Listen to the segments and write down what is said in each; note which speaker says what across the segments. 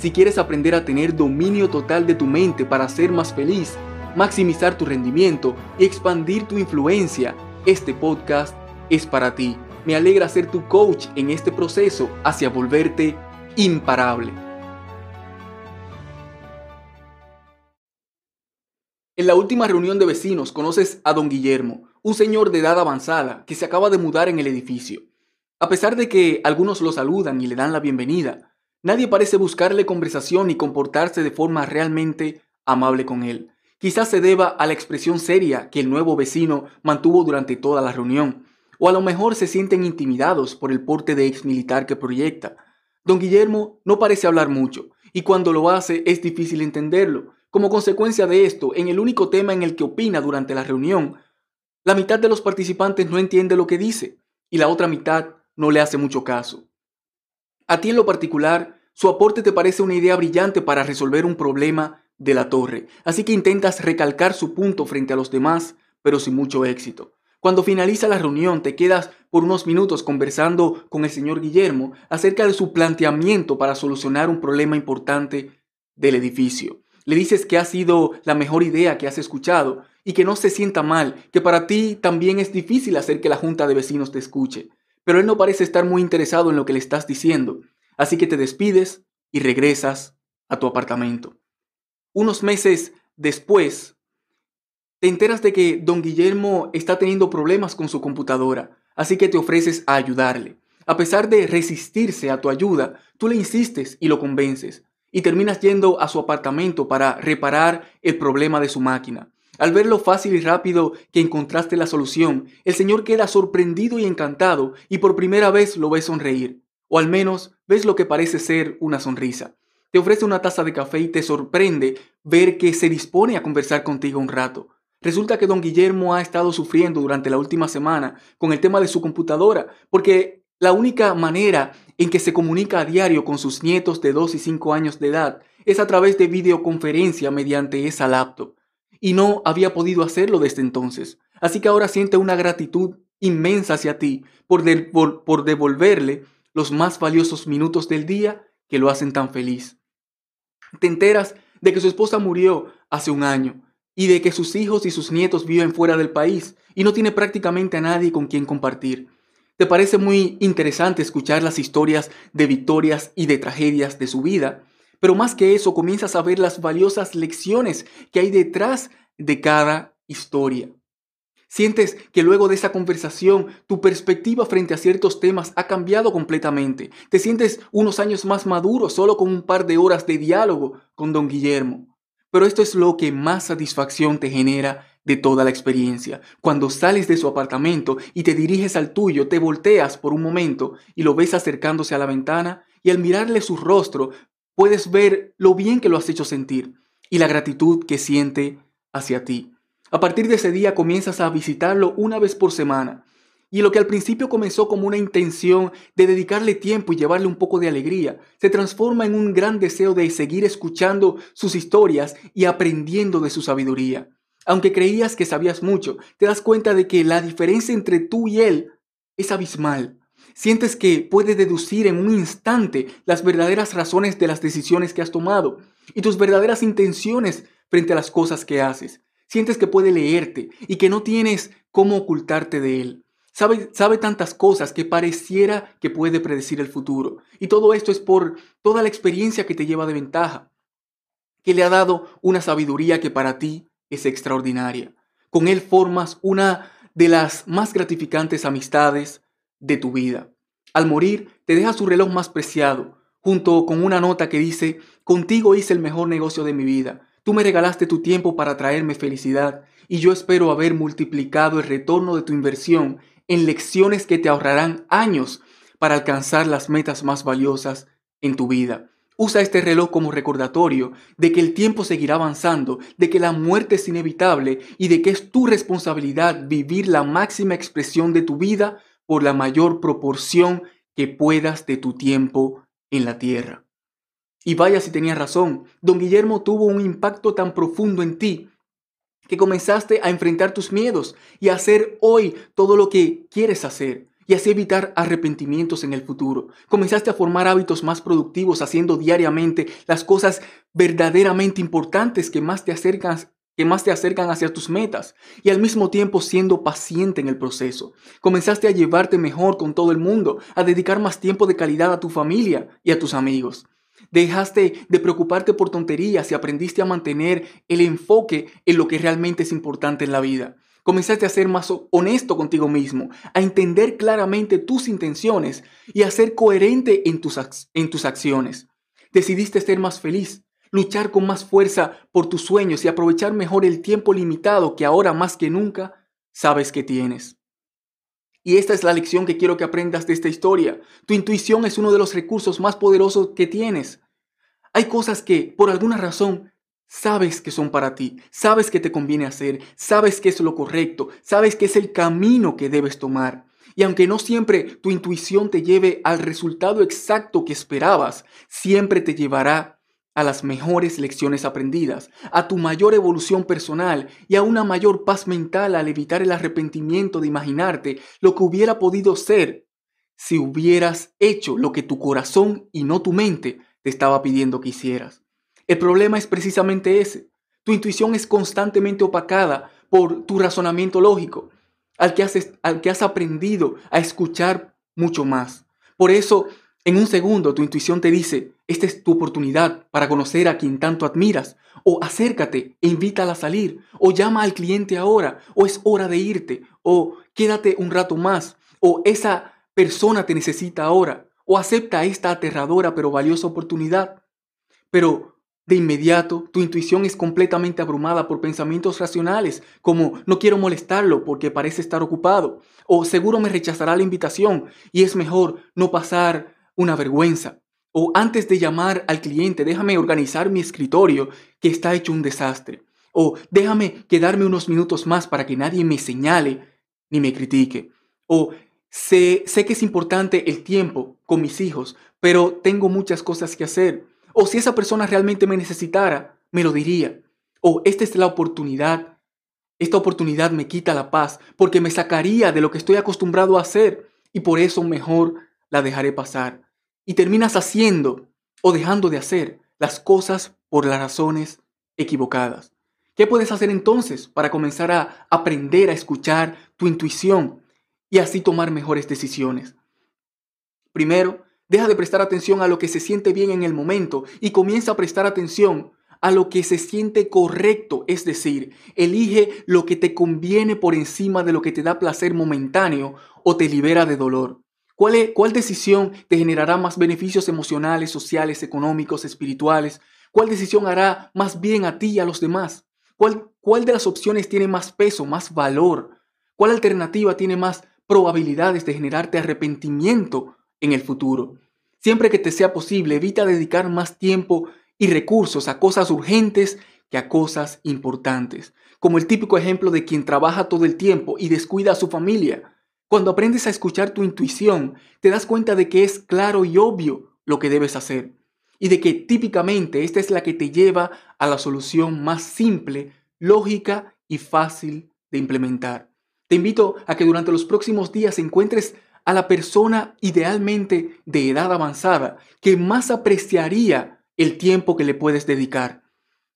Speaker 1: Si quieres aprender a tener dominio total de tu mente para ser más feliz, maximizar tu rendimiento y expandir tu influencia, este podcast es para ti. Me alegra ser tu coach en este proceso hacia volverte imparable. En la última reunión de vecinos conoces a don Guillermo, un señor de edad avanzada que se acaba de mudar en el edificio. A pesar de que algunos lo saludan y le dan la bienvenida, nadie parece buscarle conversación y comportarse de forma realmente amable con él. Quizás se deba a la expresión seria que el nuevo vecino mantuvo durante toda la reunión, o a lo mejor se sienten intimidados por el porte de ex militar que proyecta. Don Guillermo no parece hablar mucho, y cuando lo hace es difícil entenderlo. Como consecuencia de esto, en el único tema en el que opina durante la reunión, la mitad de los participantes no entiende lo que dice, y la otra mitad no le hace mucho caso. A ti en lo particular, su aporte te parece una idea brillante para resolver un problema de la torre, así que intentas recalcar su punto frente a los demás, pero sin mucho éxito. Cuando finaliza la reunión te quedas por unos minutos conversando con el señor Guillermo acerca de su planteamiento para solucionar un problema importante del edificio. Le dices que ha sido la mejor idea que has escuchado y que no se sienta mal, que para ti también es difícil hacer que la junta de vecinos te escuche pero él no parece estar muy interesado en lo que le estás diciendo, así que te despides y regresas a tu apartamento. Unos meses después, te enteras de que don Guillermo está teniendo problemas con su computadora, así que te ofreces a ayudarle. A pesar de resistirse a tu ayuda, tú le insistes y lo convences, y terminas yendo a su apartamento para reparar el problema de su máquina. Al ver lo fácil y rápido que encontraste la solución, el Señor queda sorprendido y encantado y por primera vez lo ves sonreír, o al menos ves lo que parece ser una sonrisa. Te ofrece una taza de café y te sorprende ver que se dispone a conversar contigo un rato. Resulta que don Guillermo ha estado sufriendo durante la última semana con el tema de su computadora, porque la única manera en que se comunica a diario con sus nietos de 2 y 5 años de edad es a través de videoconferencia mediante esa laptop y no había podido hacerlo desde entonces. Así que ahora siente una gratitud inmensa hacia ti por, por devolverle los más valiosos minutos del día que lo hacen tan feliz. Te enteras de que su esposa murió hace un año y de que sus hijos y sus nietos viven fuera del país y no tiene prácticamente a nadie con quien compartir. Te parece muy interesante escuchar las historias de victorias y de tragedias de su vida pero más que eso, comienzas a ver las valiosas lecciones que hay detrás de cada historia. Sientes que luego de esa conversación tu perspectiva frente a ciertos temas ha cambiado completamente. Te sientes unos años más maduro solo con un par de horas de diálogo con don Guillermo. Pero esto es lo que más satisfacción te genera de toda la experiencia. Cuando sales de su apartamento y te diriges al tuyo, te volteas por un momento y lo ves acercándose a la ventana y al mirarle su rostro puedes ver lo bien que lo has hecho sentir y la gratitud que siente hacia ti. A partir de ese día comienzas a visitarlo una vez por semana. Y lo que al principio comenzó como una intención de dedicarle tiempo y llevarle un poco de alegría, se transforma en un gran deseo de seguir escuchando sus historias y aprendiendo de su sabiduría. Aunque creías que sabías mucho, te das cuenta de que la diferencia entre tú y él es abismal. Sientes que puede deducir en un instante las verdaderas razones de las decisiones que has tomado y tus verdaderas intenciones frente a las cosas que haces. Sientes que puede leerte y que no tienes cómo ocultarte de él. Sabe, tantas cosas que pareciera que puede predecir el futuro. Y todo esto es por toda la experiencia que te lleva de ventaja, que le ha dado una sabiduría que para ti es extraordinaria. Con él formas una de las más gratificantes amistades, de tu vida. Al morir, te deja su reloj más preciado, junto con una nota que dice, contigo hice el mejor negocio de mi vida. Tú me regalaste tu tiempo para traerme felicidad y yo espero haber multiplicado el retorno de tu inversión en lecciones que te ahorrarán años para alcanzar las metas más valiosas en tu vida. Usa este reloj como recordatorio de que el tiempo seguirá avanzando, de que la muerte es inevitable y de que es tu responsabilidad vivir la máxima expresión de tu vida por la mayor proporción que puedas de tu tiempo en la tierra. Y vaya si tenía razón, don Guillermo tuvo un impacto tan profundo en ti que comenzaste a enfrentar tus miedos y a hacer hoy todo lo que quieres hacer y así evitar arrepentimientos en el futuro. Comenzaste a formar hábitos más productivos haciendo diariamente las cosas verdaderamente importantes que más te acercan que más te acercan hacia tus metas y al mismo tiempo siendo paciente en el proceso. Comenzaste a llevarte mejor con todo el mundo, a dedicar más tiempo de calidad a tu familia y a tus amigos. Dejaste de preocuparte por tonterías y aprendiste a mantener el enfoque en lo que realmente es importante en la vida. Comenzaste a ser más honesto contigo mismo, a entender claramente tus intenciones y a ser coherente en tus, en tus acciones. Decidiste ser más feliz, luchar con más fuerza por tus sueños y aprovechar mejor el tiempo limitado que ahora más que nunca sabes que tienes. Y esta es la lección que quiero que aprendas de esta historia. Tu intuición es uno de los recursos más poderosos que tienes. Hay cosas que, por alguna razón, sabes que son para ti, sabes que te conviene hacer, sabes que es lo correcto, sabes que es el camino que debes tomar. Y aunque no siempre tu intuición te lleve al resultado exacto que esperabas, siempre te llevará a las mejores lecciones aprendidas, a tu mayor evolución personal y a una mayor paz mental al evitar el arrepentimiento de imaginarte lo que hubiera podido ser si hubieras hecho lo que tu corazón y no tu mente te estaba pidiendo que hicieras. El problema es precisamente ese. Tu intuición es constantemente opacada por tu razonamiento lógico, al que, has, al que has aprendido a escuchar mucho más. Por eso, en un segundo, tu intuición te dice, esta es tu oportunidad para conocer a quien tanto admiras, o acércate e invítala a salir, o llama al cliente ahora, o es hora de irte, o quédate un rato más, o esa persona te necesita ahora, o acepta esta aterradora pero valiosa oportunidad. Pero de inmediato, tu intuición es completamente abrumada por pensamientos racionales, como no quiero molestarlo porque parece estar ocupado, o seguro me rechazará la invitación y es mejor no pasar una vergüenza, o antes de llamar al cliente, déjame organizar mi escritorio que está hecho un desastre, o déjame quedarme unos minutos más para que nadie me señale ni me critique, o sé, sé que es importante el tiempo con mis hijos, pero tengo muchas cosas que hacer o si esa persona realmente me necesitara, me lo diría. O esta es la oportunidad. Esta oportunidad me quita la paz porque me sacaría de lo que estoy acostumbrado a hacer y por eso mejor la dejaré pasar. Y terminas haciendo o dejando de hacer las cosas por las razones equivocadas. ¿Qué puedes hacer entonces para comenzar a aprender a escuchar tu intuición y así tomar mejores decisiones? Primero, Deja de prestar atención a lo que se siente bien en el momento y comienza a prestar atención a lo que se siente correcto, es decir, elige lo que te conviene por encima de lo que te da placer momentáneo o te libera de dolor. ¿Cuál, decisión te generará más beneficios emocionales, sociales, económicos, espirituales? ¿Cuál decisión hará más bien a ti y a los demás? ¿Cuál, ¿Cuál de las opciones tiene más peso, más valor? ¿Cuál alternativa tiene más probabilidades de generarte arrepentimiento en el futuro. Siempre que te sea posible, evita dedicar más tiempo y recursos a cosas urgentes que a cosas importantes, como el típico ejemplo de quien trabaja todo el tiempo y descuida a su familia. Cuando aprendes a escuchar tu intuición, te das cuenta de que es claro y obvio lo que debes hacer, y de que típicamente esta es la que te lleva a la solución más simple, lógica y fácil de implementar. Te invito a que durante los próximos días encuentres a la persona idealmente de edad avanzada que más apreciaría el tiempo que le puedes dedicar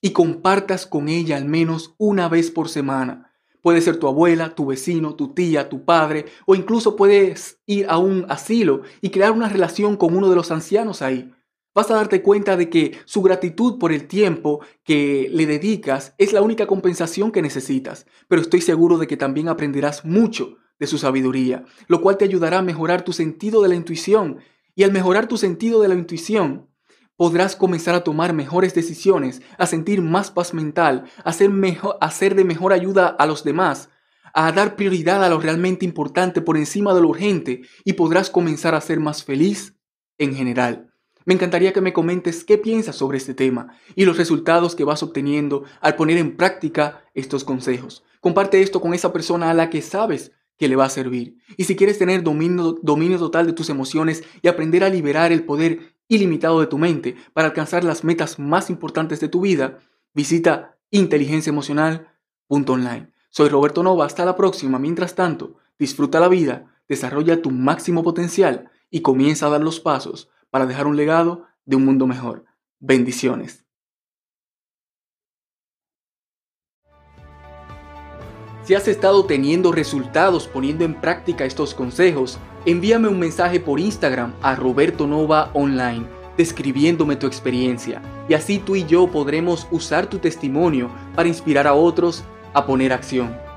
Speaker 1: y compartas con ella al menos una vez por semana. Puede ser tu abuela, tu vecino, tu tía, tu padre o incluso puedes ir a un asilo y crear una relación con uno de los ancianos ahí. Vas a darte cuenta de que su gratitud por el tiempo que le dedicas es la única compensación que necesitas, pero estoy seguro de que también aprenderás mucho de su sabiduría, lo cual te ayudará a mejorar tu sentido de la intuición. Y al mejorar tu sentido de la intuición, podrás comenzar a tomar mejores decisiones, a sentir más paz mental, a ser, mejor, a ser de mejor ayuda a los demás, a dar prioridad a lo realmente importante por encima de lo urgente y podrás comenzar a ser más feliz en general. Me encantaría que me comentes qué piensas sobre este tema y los resultados que vas obteniendo al poner en práctica estos consejos. Comparte esto con esa persona a la que sabes que le va a servir. Y si quieres tener dominio, dominio total de tus emociones y aprender a liberar el poder ilimitado de tu mente para alcanzar las metas más importantes de tu vida, visita inteligenciaemocional.online. Soy Roberto Nova, hasta la próxima. Mientras tanto, disfruta la vida, desarrolla tu máximo potencial y comienza a dar los pasos para dejar un legado de un mundo mejor. Bendiciones. Si has estado teniendo resultados poniendo en práctica estos consejos, envíame un mensaje por Instagram a Roberto Nova Online describiéndome tu experiencia y así tú y yo podremos usar tu testimonio para inspirar a otros a poner acción.